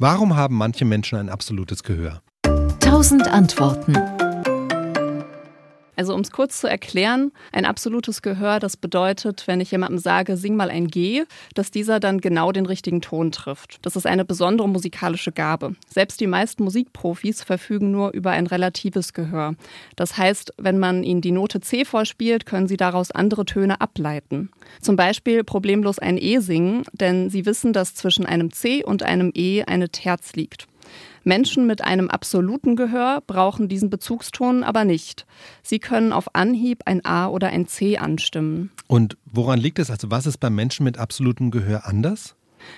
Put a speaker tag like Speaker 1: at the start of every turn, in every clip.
Speaker 1: Warum haben manche Menschen ein absolutes Gehör?
Speaker 2: Tausend Antworten.
Speaker 3: Also um es kurz zu erklären, ein absolutes Gehör, das bedeutet, wenn ich jemandem sage, sing mal ein G, dass dieser dann genau den richtigen Ton trifft. Das ist eine besondere musikalische Gabe. Selbst die meisten Musikprofis verfügen nur über ein relatives Gehör. Das heißt, wenn man ihnen die Note C vorspielt, können sie daraus andere Töne ableiten. Zum Beispiel problemlos ein E singen, denn sie wissen, dass zwischen einem C und einem E eine Terz liegt. Menschen mit einem absoluten Gehör brauchen diesen Bezugston aber nicht. Sie können auf Anhieb ein A oder ein C anstimmen.
Speaker 1: Und woran liegt es? Also was ist beim Menschen mit absolutem Gehör anders?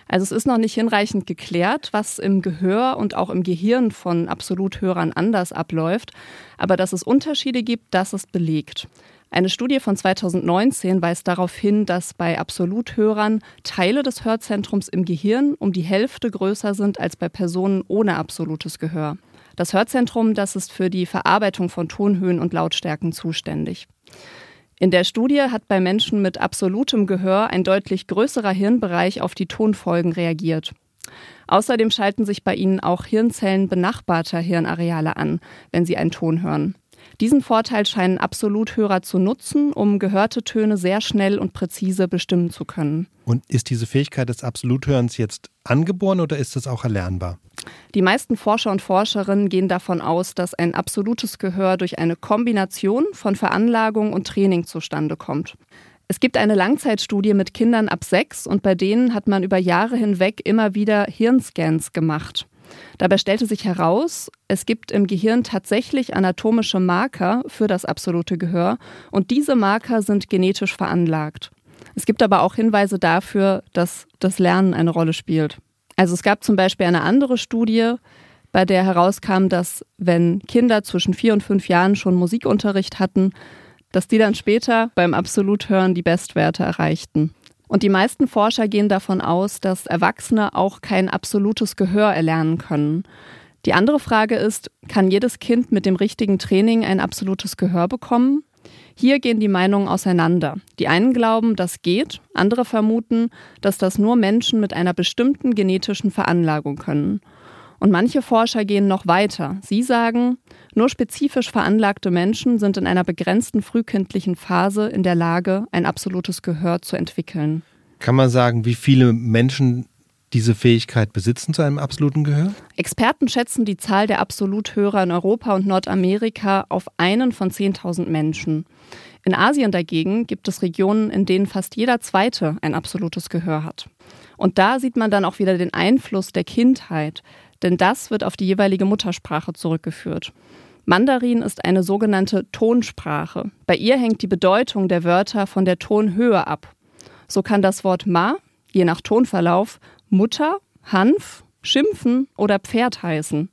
Speaker 3: Also es ist noch nicht hinreichend geklärt, was im Gehör und auch im Gehirn von Absoluthörern anders abläuft, aber dass es Unterschiede gibt, das ist belegt. Eine Studie von 2019 weist darauf hin, dass bei Absoluthörern Teile des Hörzentrums im Gehirn um die Hälfte größer sind als bei Personen ohne absolutes Gehör. Das Hörzentrum, das ist für die Verarbeitung von Tonhöhen und Lautstärken zuständig. In der Studie hat bei Menschen mit absolutem Gehör ein deutlich größerer Hirnbereich auf die Tonfolgen reagiert. Außerdem schalten sich bei ihnen auch Hirnzellen benachbarter Hirnareale an, wenn sie einen Ton hören. Diesen Vorteil scheinen Absoluthörer zu nutzen, um gehörte Töne sehr schnell und präzise bestimmen zu können.
Speaker 1: Und ist diese Fähigkeit des Absoluthörens jetzt angeboren oder ist es auch erlernbar?
Speaker 3: Die meisten Forscher und Forscherinnen gehen davon aus, dass ein absolutes Gehör durch eine Kombination von Veranlagung und Training zustande kommt. Es gibt eine Langzeitstudie mit Kindern ab sechs und bei denen hat man über Jahre hinweg immer wieder Hirnscans gemacht. Dabei stellte sich heraus, es gibt im Gehirn tatsächlich anatomische Marker für das absolute Gehör und diese Marker sind genetisch veranlagt. Es gibt aber auch Hinweise dafür, dass das Lernen eine Rolle spielt. Also es gab zum Beispiel eine andere Studie, bei der herauskam, dass wenn Kinder zwischen vier und fünf Jahren schon Musikunterricht hatten, dass die dann später beim Absoluthören die Bestwerte erreichten. Und die meisten Forscher gehen davon aus, dass Erwachsene auch kein absolutes Gehör erlernen können. Die andere Frage ist, kann jedes Kind mit dem richtigen Training ein absolutes Gehör bekommen? Hier gehen die Meinungen auseinander. Die einen glauben, das geht, andere vermuten, dass das nur Menschen mit einer bestimmten genetischen Veranlagung können. Und manche Forscher gehen noch weiter. Sie sagen, nur spezifisch veranlagte Menschen sind in einer begrenzten frühkindlichen Phase in der Lage, ein absolutes Gehör zu entwickeln.
Speaker 1: Kann man sagen, wie viele Menschen diese Fähigkeit besitzen zu einem absoluten Gehör?
Speaker 3: Experten schätzen die Zahl der Absoluthörer in Europa und Nordamerika auf einen von 10.000 Menschen. In Asien dagegen gibt es Regionen, in denen fast jeder Zweite ein absolutes Gehör hat. Und da sieht man dann auch wieder den Einfluss der Kindheit, denn das wird auf die jeweilige Muttersprache zurückgeführt. Mandarin ist eine sogenannte Tonsprache. Bei ihr hängt die Bedeutung der Wörter von der Tonhöhe ab. So kann das Wort Ma, je nach Tonverlauf, Mutter, Hanf, Schimpfen oder Pferd heißen.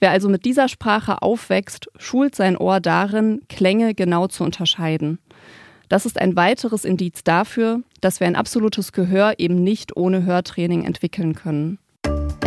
Speaker 3: Wer also mit dieser Sprache aufwächst, schult sein Ohr darin, Klänge genau zu unterscheiden. Das ist ein weiteres Indiz dafür, dass wir ein absolutes Gehör eben nicht ohne Hörtraining entwickeln können.